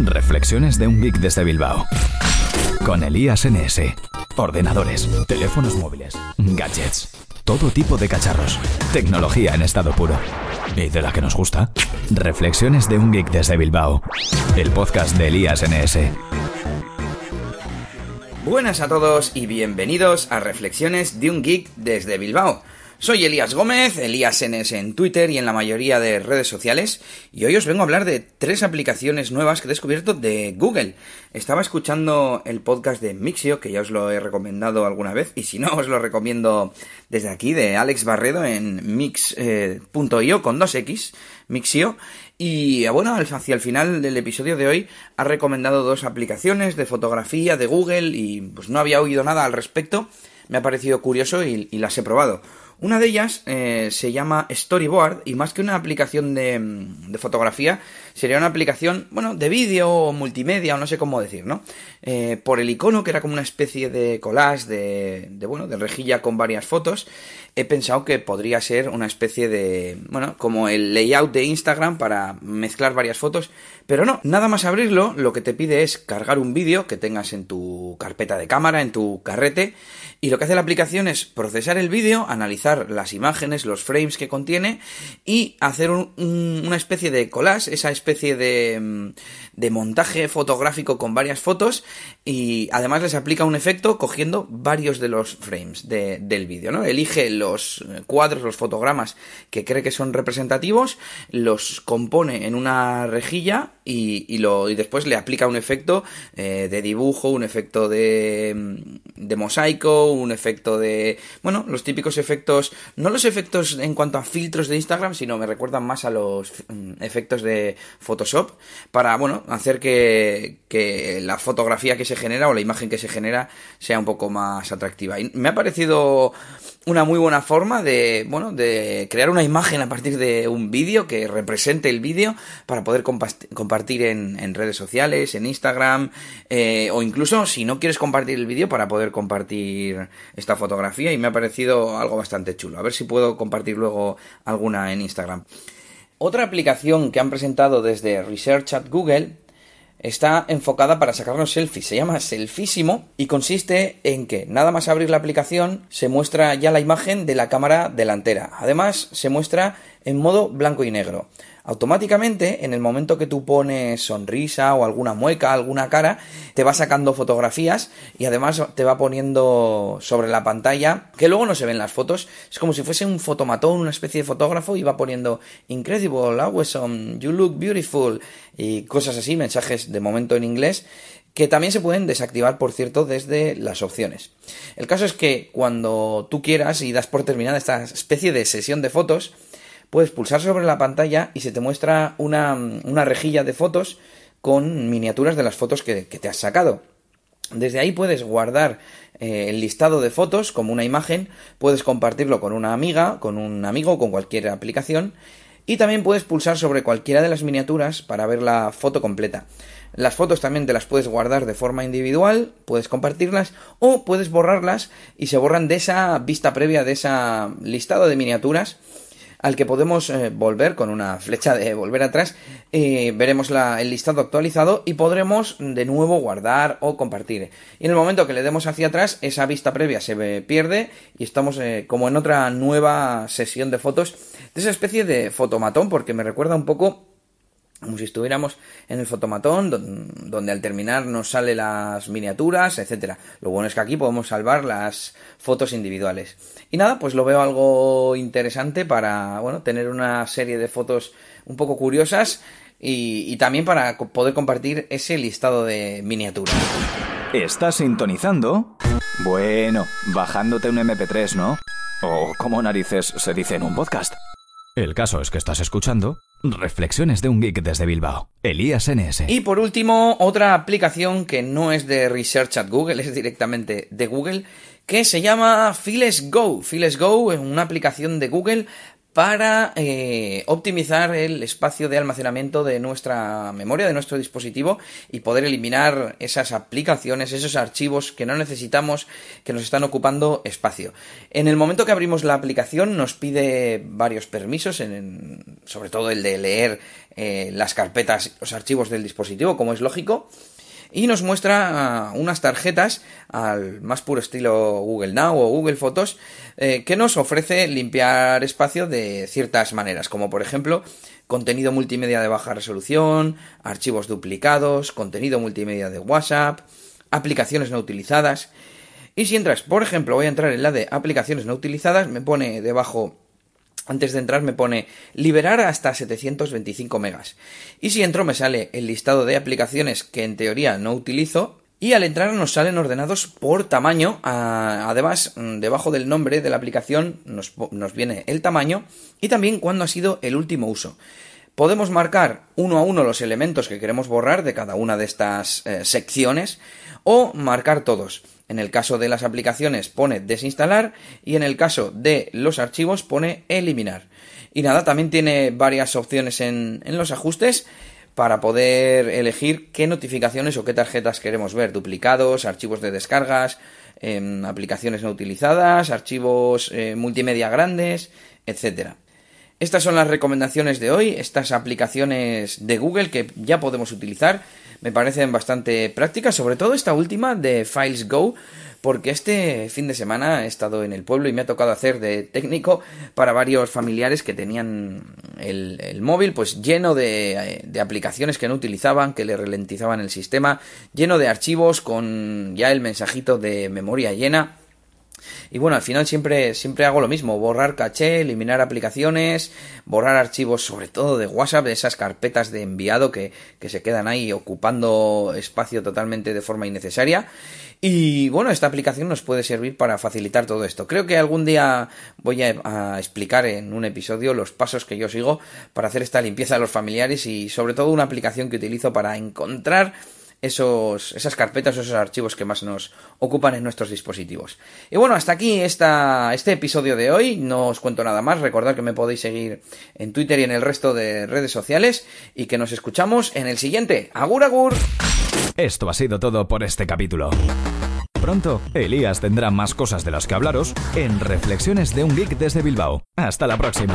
Reflexiones de un geek desde Bilbao. Con Elías NS. Ordenadores, teléfonos móviles, gadgets, todo tipo de cacharros. Tecnología en estado puro. ¿Y de la que nos gusta? Reflexiones de un geek desde Bilbao. El podcast de Elías NS. Buenas a todos y bienvenidos a Reflexiones de un geek desde Bilbao. Soy Elías Gómez, Elías NS en Twitter y en la mayoría de redes sociales, y hoy os vengo a hablar de tres aplicaciones nuevas que he descubierto de Google. Estaba escuchando el podcast de Mixio, que ya os lo he recomendado alguna vez, y si no, os lo recomiendo desde aquí, de Alex Barredo en mix.io con 2x, Mixio, y bueno, hacia el final del episodio de hoy ha recomendado dos aplicaciones de fotografía de Google y pues no había oído nada al respecto, me ha parecido curioso y, y las he probado. Una de ellas eh, se llama Storyboard y más que una aplicación de, de fotografía, sería una aplicación, bueno, de vídeo o multimedia o no sé cómo decir, ¿no? Eh, por el icono, que era como una especie de collage de, de, bueno, de rejilla con varias fotos, he pensado que podría ser una especie de, bueno, como el layout de Instagram para mezclar varias fotos, pero no, nada más abrirlo, lo que te pide es cargar un vídeo que tengas en tu carpeta de cámara, en tu carrete, y lo que hace la aplicación es procesar el vídeo, analizar las imágenes, los frames que contiene y hacer un, un, una especie de collage, esa especie de, de montaje fotográfico con varias fotos y además les aplica un efecto cogiendo varios de los frames de, del vídeo. Elige los cuadros, los fotogramas que cree que son representativos, los compone en una rejilla y, después le aplica un efecto eh, de dibujo, un efecto de, de mosaico, un efecto de... Bueno, los típicos efectos, no los efectos en cuanto a filtros de Instagram, sino me recuerdan más a los mm, efectos de Photoshop para, bueno, hacer que, la fotografía que se genera o la imagen que se genera sea un poco más atractiva. Y me ha parecido una muy buena forma de, bueno, de crear una imagen a partir de un vídeo que represente el vídeo para poder compartir en, en, redes sociales, en Instagram, eh, o incluso si no quieres compartir el vídeo para poder compartir esta fotografía y me ha parecido algo bastante chulo. A ver si puedo compartir luego alguna en Instagram. Otra aplicación que han presentado desde Research at Google está enfocada para sacarnos selfies. Se llama Selfísimo y consiste en que nada más abrir la aplicación se muestra ya la imagen de la cámara delantera. Además se muestra en modo blanco y negro. Automáticamente, en el momento que tú pones sonrisa o alguna mueca, alguna cara, te va sacando fotografías y además te va poniendo sobre la pantalla, que luego no se ven las fotos, es como si fuese un fotomatón, una especie de fotógrafo y va poniendo incredible, awesome, you look beautiful y cosas así, mensajes de momento en inglés que también se pueden desactivar, por cierto, desde las opciones. El caso es que cuando tú quieras y das por terminada esta especie de sesión de fotos, puedes pulsar sobre la pantalla y se te muestra una, una rejilla de fotos con miniaturas de las fotos que, que, te has sacado. Desde ahí puedes guardar eh, el listado de fotos como una imagen, puedes compartirlo con una amiga, con un amigo, con cualquier aplicación y también puedes pulsar sobre cualquiera de las miniaturas para ver la foto completa. Las fotos también te las puedes guardar de forma individual, puedes compartirlas o puedes borrarlas y se borran de esa vista previa, de esa listado de miniaturas al que podemos eh, volver con una flecha de volver atrás. Eh, veremos la, el listado actualizado y podremos de nuevo guardar o compartir. Y en el momento que le demos hacia atrás, esa vista previa se pierde y estamos eh, como en otra nueva sesión de fotos de esa especie de fotomatón porque me recuerda un poco como si estuviéramos en el fotomatón donde al terminar nos sale las miniaturas, etcétera. Lo bueno es que aquí podemos salvar las fotos individuales. Y nada, pues lo veo algo interesante para, bueno, tener una serie de fotos un poco curiosas y, y también para poder compartir ese listado de miniaturas. ¿Estás sintonizando? Bueno, bajándote un MP3, ¿no? O como narices se dice en un podcast. El caso es que estás escuchando Reflexiones de un geek desde Bilbao. Elías NS. Y por último, otra aplicación que no es de Research at Google, es directamente de Google, que se llama Files Go. Files Go es una aplicación de Google para eh, optimizar el espacio de almacenamiento de nuestra memoria, de nuestro dispositivo y poder eliminar esas aplicaciones, esos archivos que no necesitamos, que nos están ocupando espacio. En el momento que abrimos la aplicación nos pide varios permisos, sobre todo el de leer eh, las carpetas, los archivos del dispositivo, como es lógico y nos muestra ah, unas tarjetas al más puro estilo Google Now o Google Fotos eh, que nos ofrece limpiar espacio de ciertas maneras, como por ejemplo contenido multimedia de baja resolución, archivos duplicados, contenido multimedia de WhatsApp, aplicaciones no utilizadas. Y si entras, por ejemplo, voy a entrar en la de aplicaciones no utilizadas, me pone debajo antes de entrar me pone liberar hasta 725 megas. Y si entro me sale el listado de aplicaciones que en teoría no utilizo. Y al entrar nos salen ordenados por tamaño. Además, mm, debajo del nombre de la aplicación nos, viene el tamaño y también cuándo ha sido el último uso. Podemos marcar uno a uno los elementos que queremos borrar de cada una de estas eh, secciones o marcar todos. En el caso de las aplicaciones pone desinstalar y en el caso de los archivos pone eliminar. Y nada, también tiene varias opciones en, los ajustes para poder elegir qué notificaciones o qué tarjetas queremos ver, duplicados, archivos de descargas, em, aplicaciones no utilizadas, archivos eh, multimedia grandes, etcétera. Estas son las recomendaciones de hoy, estas aplicaciones de Google que ya podemos utilizar, me parecen bastante prácticas, sobre todo esta última de Files Go, porque este fin de semana he estado en el pueblo y me ha tocado hacer de técnico para varios familiares que tenían el, móvil pues lleno de, de, aplicaciones que no utilizaban, que le ralentizaban el sistema, lleno de archivos con ya el mensajito de memoria llena y bueno, al final siempre, siempre hago lo mismo, borrar caché, eliminar aplicaciones, borrar archivos sobre todo de WhatsApp, de esas carpetas de enviado que, que se quedan ahí ocupando espacio totalmente de forma innecesaria. Y bueno, esta aplicación nos puede servir para facilitar todo esto. Creo que algún día voy a, a, explicar en un episodio los pasos que yo sigo para hacer esta limpieza de los familiares y sobre todo una aplicación que utilizo para encontrar esos, esas carpetas o esos archivos que más nos ocupan en nuestros dispositivos. Y bueno, hasta aquí esta, este episodio de hoy. No os cuento nada más. Recordad que me podéis seguir en Twitter y en el resto de redes sociales y que nos escuchamos en el siguiente. Agur, agur. Esto ha sido todo por este capítulo. Pronto, Elías tendrá más cosas de las que hablaros en Reflexiones de un Geek desde Bilbao. Hasta la próxima.